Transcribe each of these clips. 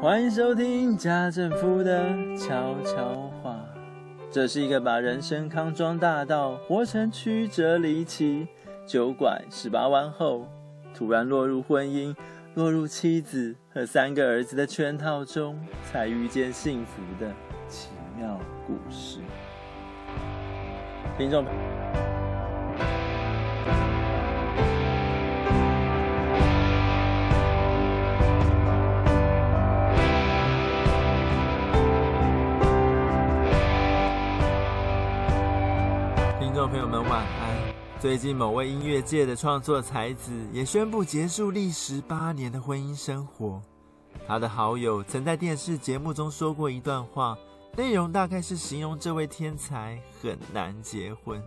欢迎收听家政夫的悄悄话。这是一个把人生康庄大道活成曲折离奇、九拐十八弯后，突然落入婚姻、落入妻子和三个儿子的圈套中，才遇见幸福的奇妙故事。听众们朋友。朋友们晚安。最近，某位音乐界的创作才子也宣布结束历时八年的婚姻生活。他的好友曾在电视节目中说过一段话，内容大概是形容这位天才很难结婚，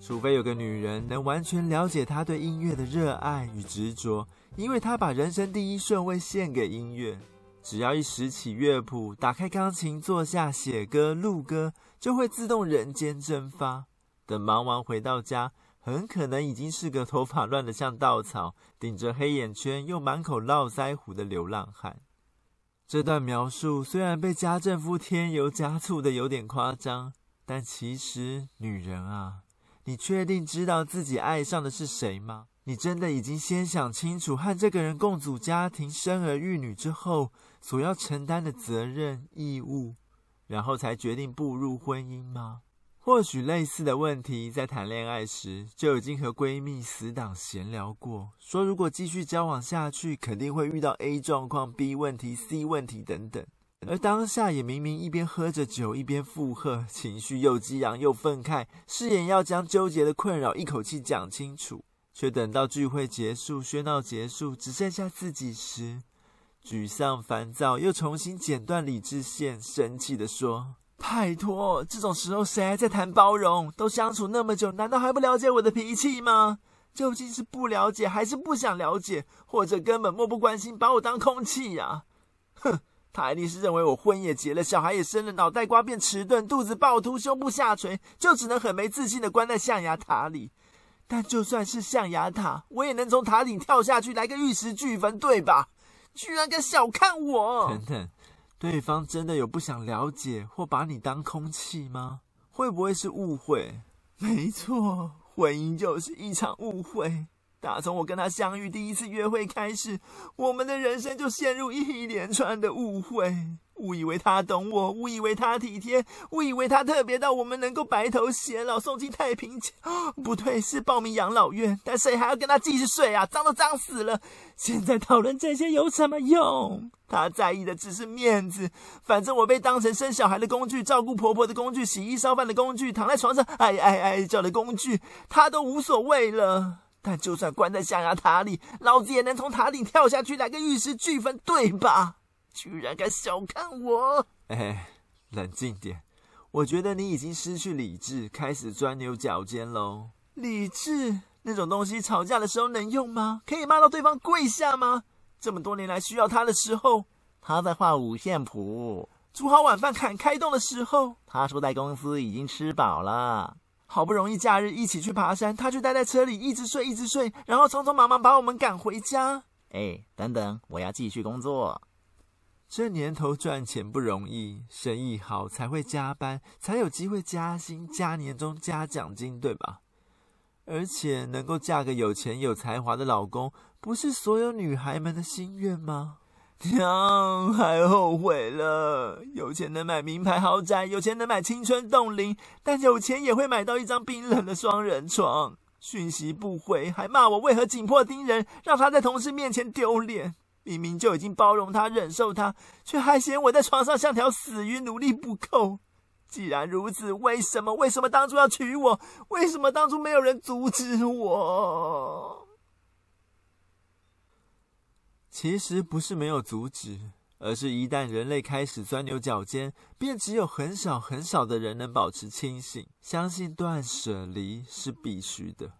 除非有个女人能完全了解他对音乐的热爱与执着，因为他把人生第一顺位献给音乐。只要一拾起乐谱，打开钢琴，坐下写歌、录歌，就会自动人间蒸发。等忙完回到家，很可能已经是个头发乱得像稻草、顶着黑眼圈又满口络腮胡的流浪汉。这段描述虽然被家政夫添油加醋的有点夸张，但其实，女人啊，你确定知道自己爱上的是谁吗？你真的已经先想清楚和这个人共组家庭、生儿育女之后所要承担的责任义务，然后才决定步入婚姻吗？或许类似的问题，在谈恋爱时就已经和闺蜜死党闲聊过，说如果继续交往下去，肯定会遇到 A 状况、B 问题、C 问题等等。而当下也明明一边喝着酒，一边附和，情绪又激昂又愤慨，誓言要将纠结的困扰一口气讲清楚，却等到聚会结束、喧闹结束，只剩下自己时，沮丧、烦躁，又重新剪断理智线，生气地说。拜托，这种时候谁还在谈包容？都相处那么久，难道还不了解我的脾气吗？究竟是不了解，还是不想了解，或者根本漠不关心，把我当空气呀？哼，他一定是认为我婚也结了，小孩也生了，脑袋瓜变迟钝，肚子暴突，胸部下垂，就只能很没自信的关在象牙塔里。但就算是象牙塔，我也能从塔顶跳下去，来个玉石俱焚，对吧？居然敢小看我！等等。对方真的有不想了解或把你当空气吗？会不会是误会？没错，婚姻就是一场误会。打从我跟他相遇第一次约会开始，我们的人生就陷入一连串的误会。误以为他懂我，误以为他体贴，误以为他特别到我们能够白头偕老，送进太平间。不对，是报名养老院。但谁还要跟他继续睡啊？脏都脏死了！现在讨论这些有什么用？他在意的只是面子。反正我被当成生小孩的工具，照顾婆婆的工具，洗衣烧饭的工具，躺在床上哎哎哎叫的工具，他都无所谓了。但就算关在象牙塔里，老子也能从塔顶跳下去，来个玉石俱焚，对吧？居然敢小看我！哎，冷静点，我觉得你已经失去理智，开始钻牛角尖喽。理智那种东西，吵架的时候能用吗？可以骂到对方跪下吗？这么多年来需要他的时候，他在画五线谱；煮好晚饭砍开动的时候，他说在公司已经吃饱了。好不容易假日一起去爬山，他却待在车里一直睡一直睡，然后匆匆忙忙把我们赶回家。哎，等等，我要继续工作。这年头赚钱不容易，生意好才会加班，才有机会加薪、加年终、加奖金，对吧？而且能够嫁个有钱有才华的老公，不是所有女孩们的心愿吗？娘，还后悔了。有钱能买名牌豪宅，有钱能买青春冻龄，但有钱也会买到一张冰冷的双人床。讯息不回，还骂我为何紧迫盯人，让他在同事面前丢脸。明明就已经包容他、忍受他，却还嫌我在床上像条死鱼，努力不够。既然如此，为什么？为什么当初要娶我？为什么当初没有人阻止我？其实不是没有阻止，而是一旦人类开始钻牛角尖，便只有很少很少的人能保持清醒，相信断舍离是必须的。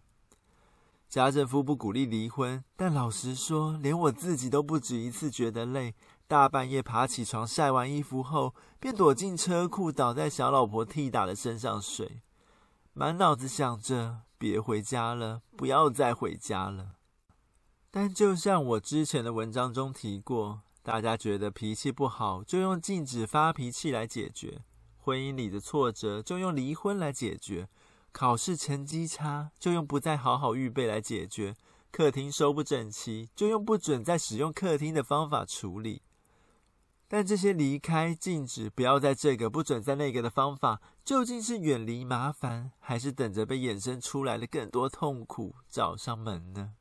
家政夫不鼓励离婚，但老实说，连我自己都不止一次觉得累。大半夜爬起床，晒完衣服后，便躲进车库，倒在小老婆替打的身上睡，满脑子想着别回家了，不要再回家了。但就像我之前的文章中提过，大家觉得脾气不好，就用禁止发脾气来解决；婚姻里的挫折，就用离婚来解决；考试成绩差，就用不再好好预备来解决；客厅收不整齐，就用不准再使用客厅的方法处理。但这些离开、禁止、不要在这个、不准在那个的方法，究竟是远离麻烦，还是等着被衍生出来的更多痛苦找上门呢？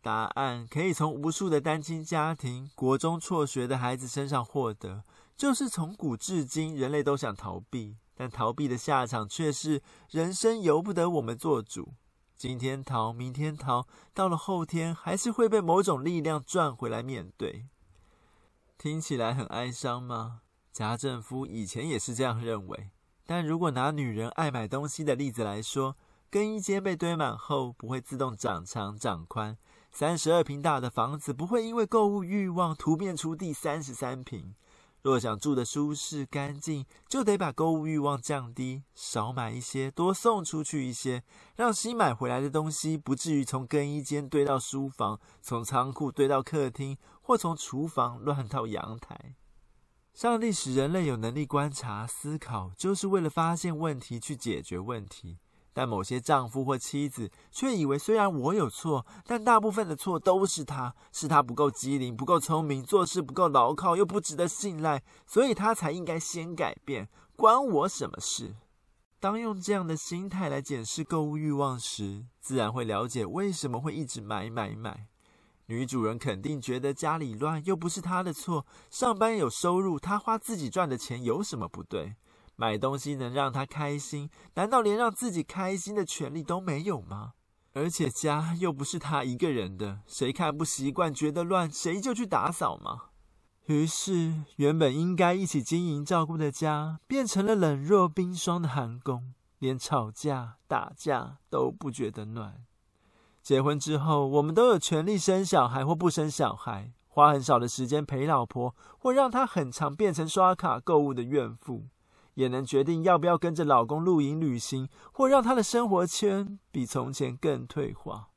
答案可以从无数的单亲家庭、国中辍学的孩子身上获得，就是从古至今，人类都想逃避，但逃避的下场却是人生由不得我们做主。今天逃，明天逃，到了后天，还是会被某种力量转回来面对。听起来很哀伤吗？家政夫以前也是这样认为。但如果拿女人爱买东西的例子来说，更衣间被堆满后，不会自动长长长宽。三十二平大的房子不会因为购物欲望突变出第三十三平。若想住的舒适干净，就得把购物欲望降低，少买一些，多送出去一些，让新买回来的东西不至于从更衣间堆到书房，从仓库堆到客厅，或从厨房乱到阳台。上帝使人类有能力观察、思考，就是为了发现问题，去解决问题。但某些丈夫或妻子却以为，虽然我有错，但大部分的错都是他，是他不够机灵、不够聪明，做事不够牢靠，又不值得信赖，所以他才应该先改变，关我什么事？当用这样的心态来检视购物欲望时，自然会了解为什么会一直买买买。女主人肯定觉得家里乱，又不是她的错，上班有收入，她花自己赚的钱有什么不对？买东西能让他开心，难道连让自己开心的权利都没有吗？而且家又不是他一个人的，谁看不习惯，觉得乱，谁就去打扫吗？于是，原本应该一起经营照顾的家，变成了冷若冰霜的寒宫，连吵架打架都不觉得暖。结婚之后，我们都有权利生小孩或不生小孩，花很少的时间陪老婆，或让她很常变成刷卡购物的怨妇。也能决定要不要跟着老公露营旅行，或让他的生活圈比从前更退化。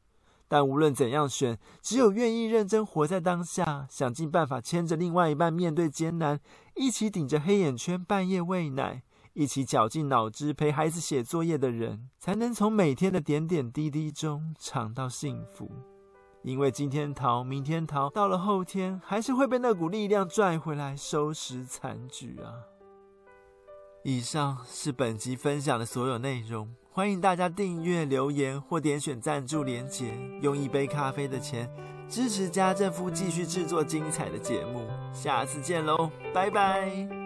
但无论怎样选，只有愿意认真活在当下，想尽办法牵着另外一半面对艰难，一起顶着黑眼圈半夜喂奶，一起绞尽脑汁陪孩子写作业的人，才能从每天的点点滴滴中尝到幸福。因为今天逃，明天逃，到了后天，还是会被那股力量拽回来收拾残局啊！以上是本集分享的所有内容，欢迎大家订阅、留言或点选赞助连结，用一杯咖啡的钱支持家政夫继续制作精彩的节目。下次见喽，拜拜。